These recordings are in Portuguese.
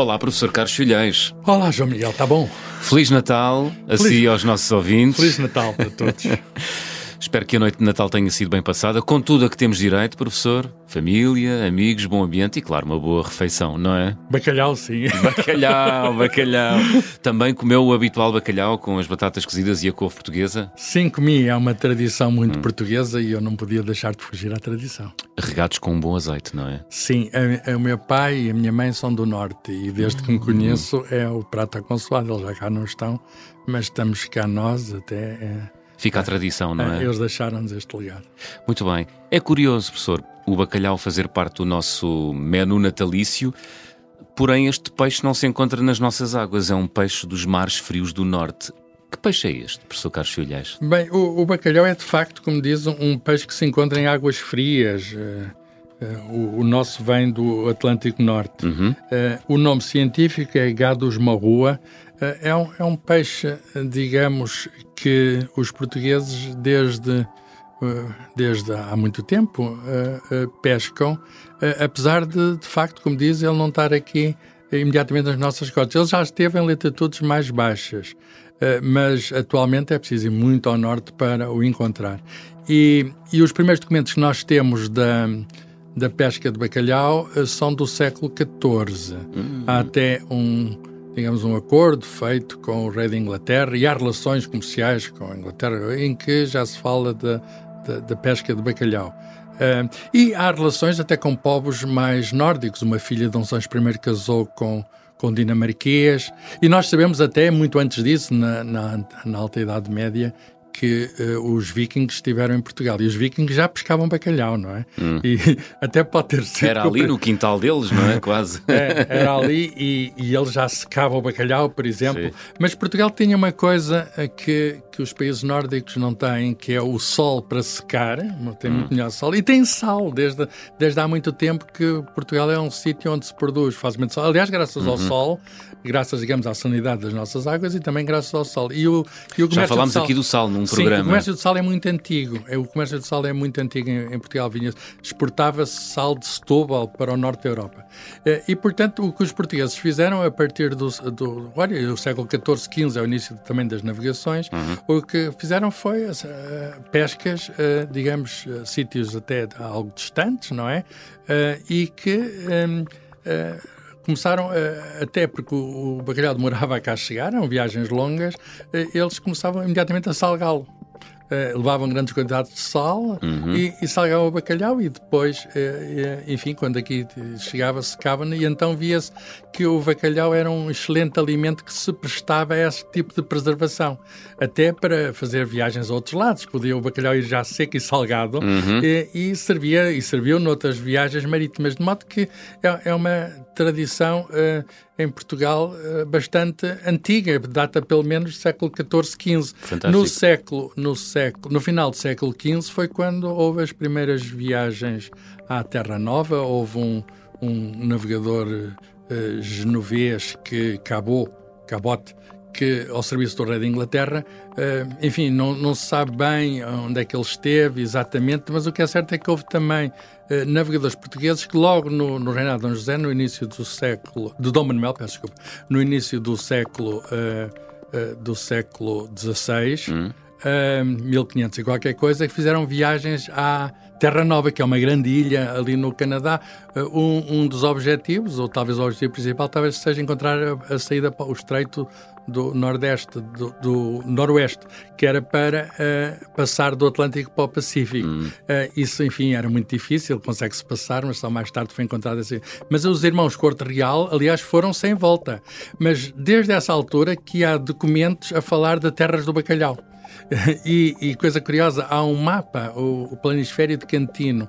Olá, professor Carlos Filhais. Olá, João Miguel, está bom? Feliz Natal a si e aos nossos ouvintes. Feliz Natal a todos. Espero que a noite de Natal tenha sido bem passada, com tudo a que temos direito, professor. Família, amigos, bom ambiente e, claro, uma boa refeição, não é? Bacalhau, sim. Bacalhau, bacalhau. Também comeu o habitual bacalhau com as batatas cozidas e a couve portuguesa? Sim, comi. É uma tradição muito hum. portuguesa e eu não podia deixar de fugir à tradição. Regados com um bom azeite, não é? Sim. O meu pai e a minha mãe são do Norte e desde que me conheço é o prato aconselado. Eles já cá não estão, mas estamos cá nós até... É Fica a tradição, não é? Eles deixaram-nos este legado. Muito bem. É curioso, professor, o bacalhau fazer parte do nosso menu natalício, porém este peixe não se encontra nas nossas águas, é um peixe dos mares frios do norte. Que peixe é este, professor Carlos Filhais? Bem, o, o, bacalhau é de facto, como diz, um peixe que se encontra em águas frias. Uh, o, o, nosso vem do Atlântico Norte. Uhum. Uh, o nome científico é Gadus marrua. É um, é um peixe, digamos, que os portugueses, desde, desde há muito tempo, pescam, apesar de, de facto, como diz, ele não estar aqui imediatamente nas nossas costas. Ele já esteve em latitudes mais baixas, mas atualmente é preciso ir muito ao norte para o encontrar. E, e os primeiros documentos que nós temos da, da pesca de bacalhau são do século XIV. Uhum. Há até um digamos, um acordo feito com o rei da Inglaterra e há relações comerciais com a Inglaterra em que já se fala da pesca de bacalhau. Uh, e há relações até com povos mais nórdicos. Uma filha de Dom Sancho I casou com, com dinamarquês. E nós sabemos até, muito antes disso, na, na, na Alta Idade Média, que uh, os vikings estiveram em Portugal e os vikings já pescavam bacalhau, não é? Hum. E até pode ter sido. Era ali no quintal deles, não é? Quase. É, era ali e, e, eles já secavam o bacalhau, por exemplo. Sim. Mas Portugal tinha uma coisa eh, que, que os países nórdicos não têm, que é o sol para secar, não tem muito melhor sol, e tem sal, desde, desde há muito tempo que Portugal é um sítio onde se produz facilmente sal. Aliás, graças uhum. ao sol, graças, digamos, à sanidade das nossas águas e também graças ao sal. E o, e o Já falámos aqui do sal num programa. Sim, o comércio de sal é muito antigo. É, o comércio de sal é muito antigo em, em Portugal. Exportava-se sal de Setúbal para o norte da Europa. Eh, e, portanto, o que os portugueses fizeram a partir do, do olha, o século XIV, XV, é o início também das navegações, uhum. O que fizeram foi uh, pescas, uh, digamos, uh, sítios até algo distantes, não é? e que... Um, começaram, até porque o bacalhau demorava a cá chegar, eram viagens longas, eles começavam imediatamente a salgá-lo. Uh, levavam grandes quantidades de sal uhum. e, e salgavam o bacalhau e depois, uh, enfim, quando aqui chegava, secava e então via-se que o bacalhau era um excelente alimento que se prestava a esse tipo de preservação. Até para fazer viagens a outros lados. Podia o bacalhau ir já seco e salgado uhum. e, e, servia, e serviu noutras viagens marítimas. De modo que é, é uma tradição uh, em Portugal uh, bastante antiga, data pelo menos do século XIV, XV. No século, no século, no final do século XV foi quando houve as primeiras viagens à Terra Nova, houve um, um navegador uh, genovês que Cabot, Cabot, que ao serviço do rei da Inglaterra, uh, enfim, não, não se sabe bem onde é que ele esteve exatamente, mas o que é certo é que houve também uh, navegadores portugueses que logo no, no reinado de Dom José, no início do século, de Dom Manuel, peço desculpa, no início do século, uh, do século XVI, hum. 1500 e qualquer coisa, que fizeram viagens à Terra Nova, que é uma grande ilha ali no Canadá. Um, um dos objetivos, ou talvez o objetivo principal, talvez seja encontrar a, a saída para o Estreito do Nordeste, do, do Noroeste, que era para uh, passar do Atlântico para o Pacífico. Hum. Uh, isso, enfim, era muito difícil, consegue-se passar, mas só mais tarde foi encontrado assim. Mas os irmãos Corte Real, aliás, foram sem volta. Mas desde essa altura que há documentos a falar de terras do bacalhau. E, e, coisa curiosa, há um mapa, o, o Planisfério de Cantino,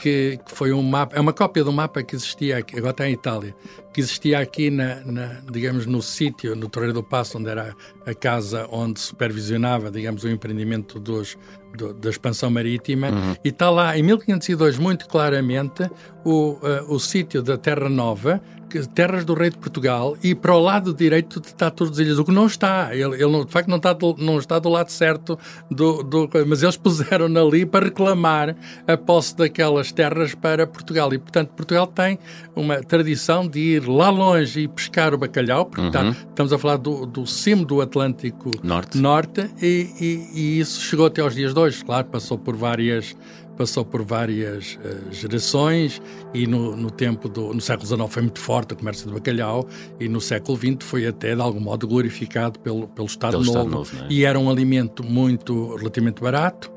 que, que, foi um mapa, é uma cópia do mapa que existia aqui, agora está em Itália, que existia aqui, na, na digamos, no sítio, no Torreiro do Passo, onde era a casa onde supervisionava, digamos, o empreendimento dos, do, da expansão marítima, uhum. e está lá, em 1502, muito claramente, o, uh, o sítio da Terra Nova, terras do rei de Portugal e para o lado direito está ilhas, o que não está. Ele, ele de facto não está do, não está do lado certo, do, do, mas eles puseram ali para reclamar a posse daquelas terras para Portugal. E, portanto, Portugal tem uma tradição de ir lá longe e pescar o bacalhau, porque está, Uhum. estamos a falar do, do cimo do Atlântico Norte. Norte e, e- e isso chegou até aos dias de hoje. Claro, passou por várias passou por várias eh, gerações e no, no tempo do no século XIX foi muito forte o comércio de bacalhau e no século XX foi até de algum modo glorificado pelo, pelo Estado Pelo Novo, Estado Novo, é? e era um alimento muito relativamente barato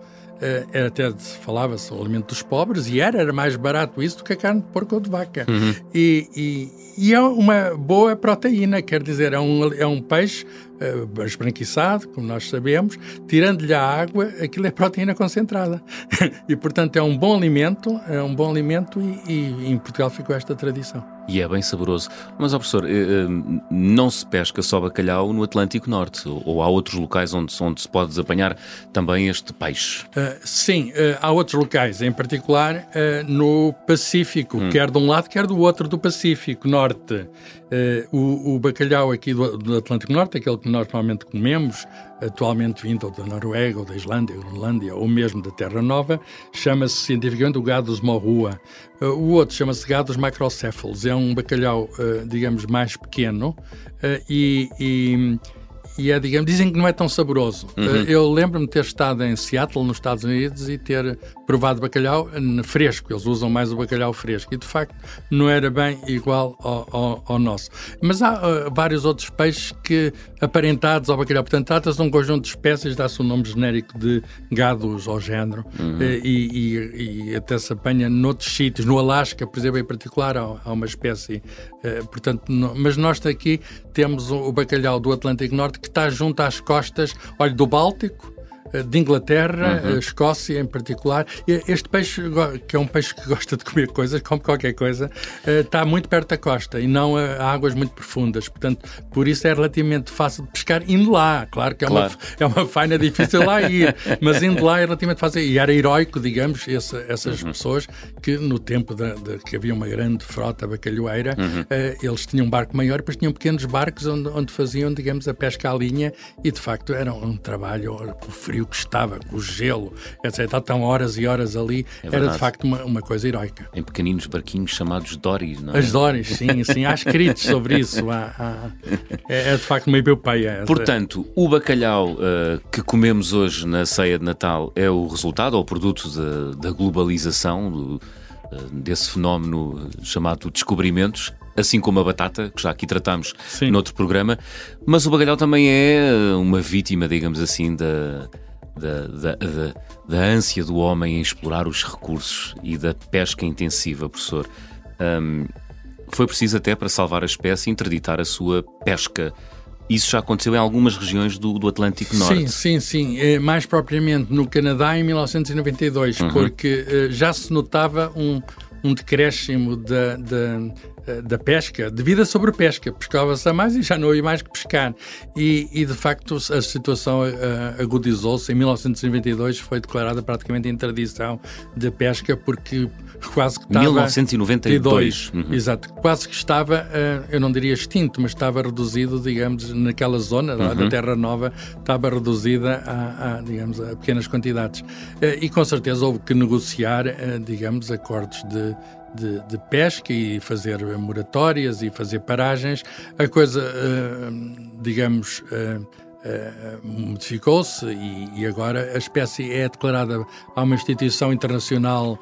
era até se falava-se o alimento dos pobres e era, era mais barato isso do que a carne de porco ou de vaca Uhum. e, e, e é uma boa proteína, quer dizer, é um, é um peixe eh, esbranquiçado, como nós sabemos, tirando-lhe a água, aquilo é proteína concentrada. e, portanto, é um bom alimento, é um bom alimento e, e em Portugal ficou esta tradição. E é bem saboroso. Mas, ó professor, eh, eh, não se pesca só bacalhau no Atlântico Norte, ou, há outros locais onde, onde se pode apanhar também este peixe. Uh, sim, uh, há outros locais, em particular uh, no Pacífico, quer de um lado, quer do outro do Pacífico Norte. O, o bacalhau aqui do, do Atlântico Norte, aquele que nós normalmente comemos, atualmente vindo da Noruega, ou da Islândia, Groenlândia, ou mesmo da Terra Nova, chama-se cientificamente o Gadus morrua. Uh, o outro chama-se Gadus macrocéfalos, é um bacalhau, uh, digamos, mais pequeno uh, e- e e é, digamos, dizem que não é tão saboroso. Eh, Eu lembro-me ter estado em Seattle, nos Estados Unidos, e ter provado bacalhau eh, fresco. Eles usam mais o bacalhau fresco. E, de facto, não era bem igual ao, ao- ao nosso. Mas há eh, vários outros peixes que, aparentados ao bacalhau, portanto, trata-se de um conjunto de espécies, dá-se o nome genérico de gados ao género. Eh, E, e- e até se apanha noutros sítios. No Alasca, por exemplo, em particular, há, há uma espécie. eh, portanto, não- mas nós aqui temos o, o bacalhau do Atlântico Norte que está junto às costas, olha, do Báltico, de Inglaterra, eh, Escócia em particular. Este peixe, que é um peixe que gosta de comer coisas, come qualquer coisa, eh, está muito perto da costa e não a, a águas muito profundas. Portanto, por isso é relativamente fácil de pescar indo lá. Claro que é, Claro. Uma, é uma faina difícil lá ir, mas indo lá é relativamente fácil. E era heroico, digamos, essas pessoas que no tempo da, da- que havia uma grande frota bacalhoeira, eh, eles tinham um barco maior, depois tinham pequenos barcos onde, onde faziam, digamos, a pesca à linha e de facto era um trabalho o frio que estava, com o gelo, etc. Estão horas e horas ali, era verdade. de facto uma, uma coisa heroica. Em pequeninos barquinhos chamados Doris, não é? As Doris, sim, sim, há escritos sobre isso. há- há- é, é de facto uma epopeia. Portanto, o bacalhau eh, que comemos hoje na ceia de Natal é o resultado ou produto da, da globalização, do, eh, desse fenómeno chamado descobrimentos, assim como a batata, que já aqui tratámos Sim. noutro programa, mas o bacalhau também é eh, uma vítima, digamos assim, da, da, da, da- da ânsia do homem em explorar os recursos e da pesca intensiva, professor. Ahm, foi preciso até para salvar a espécie interditar a sua pesca. Isso já aconteceu em algumas regiões do, do Atlântico Norte. Sim, sim, sim. Eh, Mais propriamente no Canadá em 1992, Uhum. porque eh, já se notava um, um decréscimo da, da, da pesca, devido à sobrepesca. Pescava-se a mais e já não havia mais que pescar. E, e, de facto a situação eh, agudizou-se. Em 1992 foi declarada praticamente a interdição de pesca, porque quase que estava... 1992. Uhum. Exato, quase que estava, eh, eu não diria extinto, mas estava reduzido, digamos, naquela zona Uhum. da Terra Nova, estava reduzida a, a, digamos, a pequenas quantidades. Eh, E com certeza houve que negociar, eh, digamos, acordos de, de, de pesca e fazer moratórias e fazer paragens. A coisa, eh, digamos, eh, eh, modificou-se e, e agora a espécie é declarada a uma instituição internacional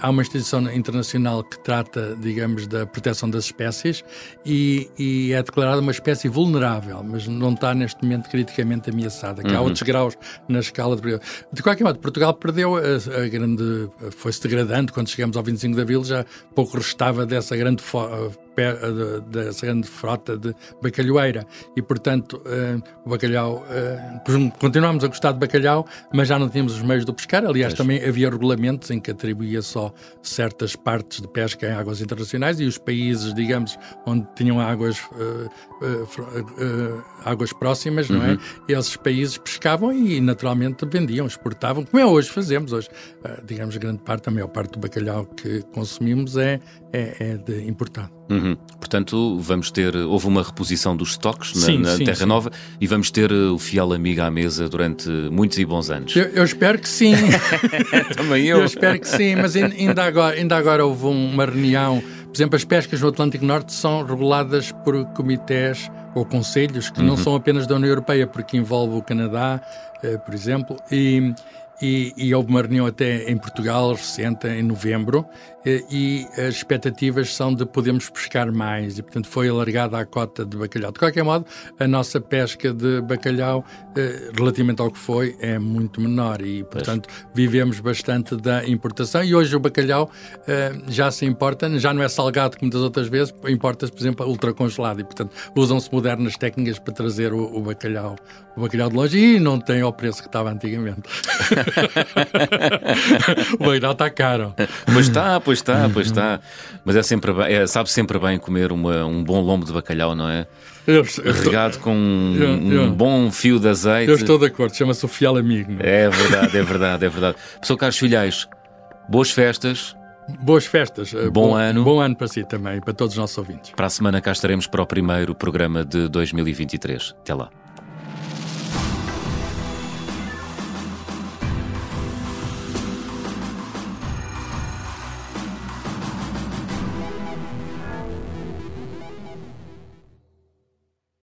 há uma instituição internacional que trata, digamos, da proteção das espécies e, e é declarada uma espécie vulnerável, mas não está neste momento criticamente ameaçada, que há outros graus na escala de De qualquer modo, Portugal perdeu a, a grande... foi-se degradando, quando chegamos ao 25 de Abril já pouco restava dessa grande de- dessa grande frota de bacalhoeira e, portanto, eh, o bacalhau... eh, continuámos a gostar de bacalhau, mas já não tínhamos os meios de pescar. Aliás, também havia regulamentos em que atribuía só certas partes de pesca em águas internacionais e os países, digamos, onde tinham águas, eh, eh, eh, águas próximas, não é? Esses países pescavam e, naturalmente, vendiam, exportavam, como é hoje fazemos. Hoje, eh, digamos, grande parte, a maior parte do bacalhau que consumimos é, é, é de importado. Uhum. Portanto, vamos ter. Houve uma reposição dos estoques na, Sim, na sim, Terra sim. Nova e vamos ter uh, o fiel amigo à mesa durante muitos e bons anos. Eu, eu espero que sim. Também eu espero que sim, mas ain- ainda agora, ainda agora houve um- uma reunião. Por exemplo, as pescas no Atlântico Norte são reguladas por comitês ou conselhos que não são apenas da União Europeia, porque envolve o Canadá, eh, por exemplo, e, e, e houve uma reunião até em Portugal recente, em novembro, eh, e as expectativas são de podermos pescar mais, e portanto foi alargada a cota de bacalhau. De qualquer modo, a nossa pesca de bacalhau, eh, relativamente ao que foi, é muito menor. E, portanto, vivemos bastante da importação. E hoje o bacalhau eh, já se importa, já não é salgado como das outras vezes, importa-se, por exemplo, ultracongelado. E, portanto, usam-se modernas técnicas para trazer o, o bacalhau, o bacalhau de longe. E não tem ao preço que estava antigamente. o bacalhau está caro. Pois está, pois está, pois está. Mas é sempre bem, é, sabe sempre bem comer uma- um bom lombo de bacalhau, não é? Eu, eu estou, Regado com um, Eu- um bom fio de azeite. eu estou de acordo, chama-se o fiel amigo. é? É verdade, é verdade, é verdade. Pessoal Carlos Filhais, boas festas. Boas festas. eh, Bom ano. Bom ano para si também, para todos os nossos ouvintes. Para a semana cá estaremos para o primeiro programa de 2023. Até lá.